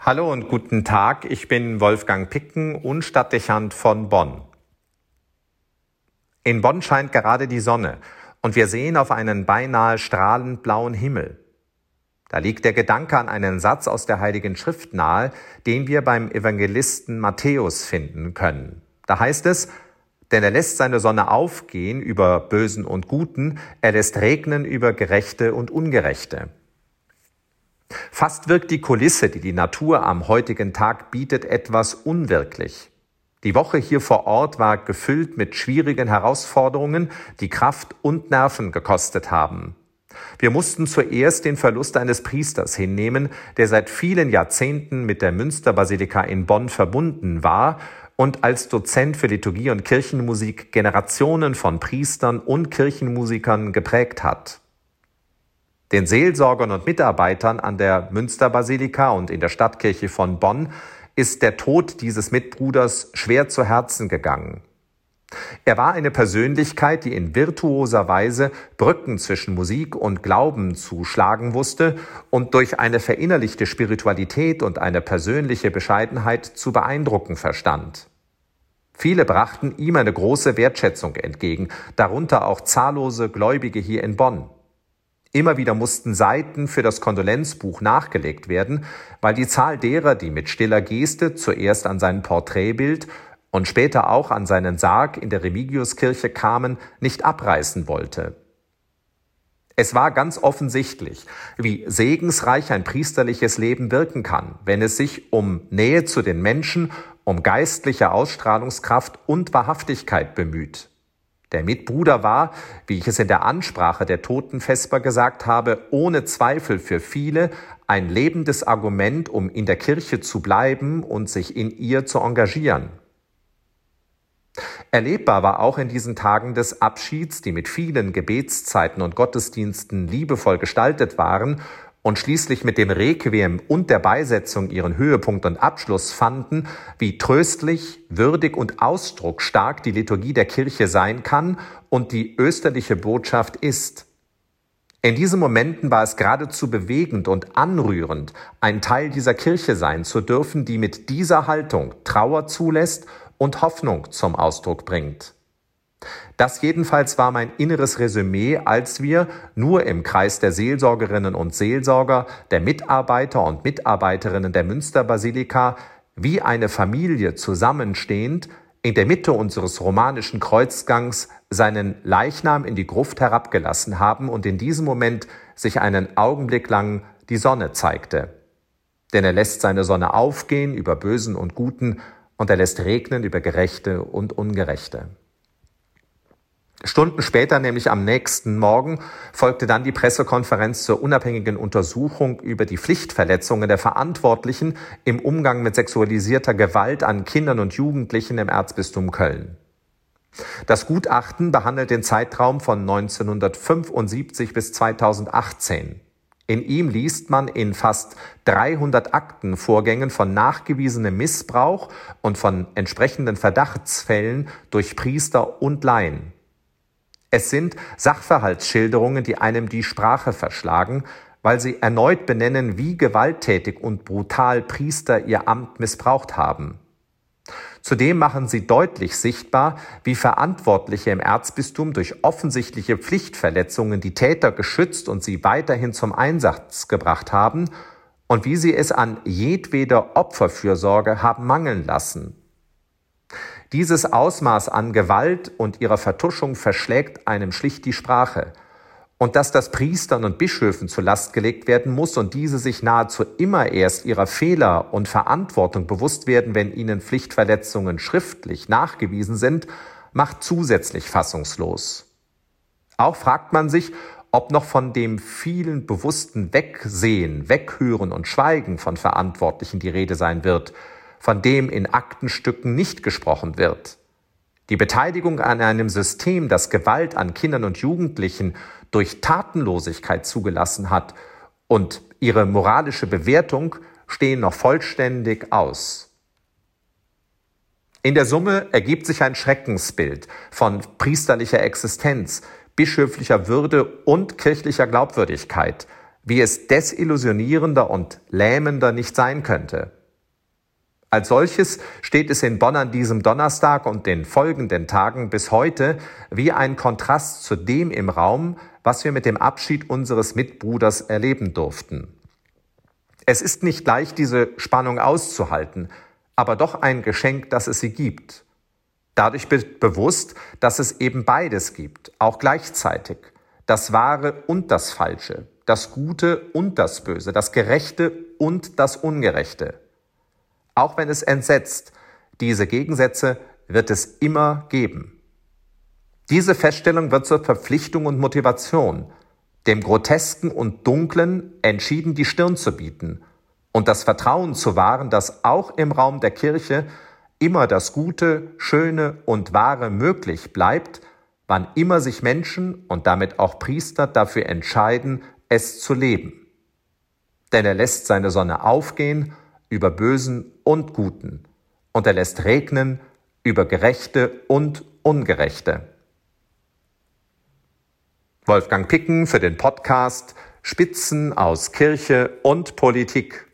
Hallo und guten Tag, ich bin Wolfgang Picken und Stadtdechant von Bonn. In Bonn scheint gerade die Sonne und wir sehen auf einen beinahe strahlend blauen Himmel. Da liegt der Gedanke an einen Satz aus der Heiligen Schrift nahe, den wir beim Evangelisten Matthäus finden können. Da heißt es, denn er lässt seine Sonne aufgehen über Bösen und Guten, er lässt regnen über Gerechte und Ungerechte. Fast wirkt die Kulisse, die die Natur am heutigen Tag bietet, etwas unwirklich. Die Woche hier vor Ort war gefüllt mit schwierigen Herausforderungen, die Kraft und Nerven gekostet haben. Wir mussten zuerst den Verlust eines Priesters hinnehmen, der seit vielen Jahrzehnten mit der Münsterbasilika in Bonn verbunden war und als Dozent für Liturgie und Kirchenmusik Generationen von Priestern und Kirchenmusikern geprägt hat. Den Seelsorgern und Mitarbeitern an der Münsterbasilika und in der Stadtkirche von Bonn ist der Tod dieses Mitbruders schwer zu Herzen gegangen. Er war eine Persönlichkeit, die in virtuoser Weise Brücken zwischen Musik und Glauben zu schlagen wusste und durch eine verinnerlichte Spiritualität und eine persönliche Bescheidenheit zu beeindrucken verstand. Viele brachten ihm eine große Wertschätzung entgegen, darunter auch zahllose Gläubige hier in Bonn. Immer wieder mussten Seiten für das Kondolenzbuch nachgelegt werden, weil die Zahl derer, die mit stiller Geste zuerst an sein Porträtbild und später auch an seinen Sarg in der Remigiuskirche kamen, nicht abreißen wollte. Es war ganz offensichtlich, wie segensreich ein priesterliches Leben wirken kann, wenn es sich um Nähe zu den Menschen, um geistliche Ausstrahlungskraft und Wahrhaftigkeit bemüht. Der Mitbruder war, wie ich es in der Ansprache der Toten Vesper gesagt habe, ohne Zweifel für viele ein lebendes Argument, um in der Kirche zu bleiben und sich in ihr zu engagieren. Erlebbar war auch in diesen Tagen des Abschieds, die mit vielen Gebetszeiten und Gottesdiensten liebevoll gestaltet waren und schließlich mit dem Requiem und der Beisetzung ihren Höhepunkt und Abschluss fanden, wie tröstlich, würdig und ausdrucksstark die Liturgie der Kirche sein kann und die österliche Botschaft ist. In diesen Momenten war es geradezu bewegend und anrührend, ein Teil dieser Kirche sein zu dürfen, die mit dieser Haltung Trauer zulässt und Hoffnung zum Ausdruck bringt. Das jedenfalls war mein inneres Resümee, als wir nur im Kreis der Seelsorgerinnen und Seelsorger, der Mitarbeiter und Mitarbeiterinnen der Münsterbasilika wie eine Familie zusammenstehend in der Mitte unseres romanischen Kreuzgangs seinen Leichnam in die Gruft herabgelassen haben und in diesem Moment sich einen Augenblick lang die Sonne zeigte. Denn er lässt seine Sonne aufgehen über Bösen und Guten und er lässt regnen über Gerechte und Ungerechte. Stunden später, nämlich am nächsten Morgen, folgte dann die Pressekonferenz zur unabhängigen Untersuchung über die Pflichtverletzungen der Verantwortlichen im Umgang mit sexualisierter Gewalt an Kindern und Jugendlichen im Erzbistum Köln. Das Gutachten behandelt den Zeitraum von 1975 bis 2018. In ihm liest man in fast 300 Aktenvorgängen von nachgewiesenem Missbrauch und von entsprechenden Verdachtsfällen durch Priester und Laien. Es sind Sachverhaltsschilderungen, die einem die Sprache verschlagen, weil sie erneut benennen, wie gewalttätig und brutal Priester ihr Amt missbraucht haben. Zudem machen sie deutlich sichtbar, wie Verantwortliche im Erzbistum durch offensichtliche Pflichtverletzungen die Täter geschützt und sie weiterhin zum Einsatz gebracht haben und wie sie es an jedweder Opferfürsorge haben mangeln lassen. Dieses Ausmaß an Gewalt und ihrer Vertuschung verschlägt einem schlicht die Sprache. Und dass das Priestern und Bischöfen zur Last gelegt werden muss und diese sich nahezu immer erst ihrer Fehler und Verantwortung bewusst werden, wenn ihnen Pflichtverletzungen schriftlich nachgewiesen sind, macht zusätzlich fassungslos. Auch fragt man sich, ob noch von dem vielen bewussten Wegsehen, Weghören und Schweigen von Verantwortlichen die Rede sein wird, von dem in Aktenstücken nicht gesprochen wird. Die Beteiligung an einem System, das Gewalt an Kindern und Jugendlichen durch Tatenlosigkeit zugelassen hat und ihre moralische Bewertung stehen noch vollständig aus. In der Summe ergibt sich ein Schreckensbild von priesterlicher Existenz, bischöflicher Würde und kirchlicher Glaubwürdigkeit, wie es desillusionierender und lähmender nicht sein könnte. Als solches steht es in Bonn an diesem Donnerstag und den folgenden Tagen bis heute wie ein Kontrast zu dem im Raum, was wir mit dem Abschied unseres Mitbruders erleben durften. Es ist nicht leicht, diese Spannung auszuhalten, aber doch ein Geschenk, dass es sie gibt. Dadurch wird bewusst, dass es eben beides gibt, auch gleichzeitig. Das Wahre und das Falsche, das Gute und das Böse, das Gerechte und das Ungerechte. Auch wenn es entsetzt, diese Gegensätze wird es immer geben. Diese Feststellung wird zur Verpflichtung und Motivation, dem Grotesken und Dunklen entschieden die Stirn zu bieten und das Vertrauen zu wahren, dass auch im Raum der Kirche immer das Gute, Schöne und Wahre möglich bleibt, wann immer sich Menschen und damit auch Priester dafür entscheiden, es zu leben. Denn er lässt seine Sonne aufgehen über Bösen und Guten, und er lässt regnen über Gerechte und Ungerechte. Wolfgang Picken für den Podcast Spitzen aus Kirche und Politik.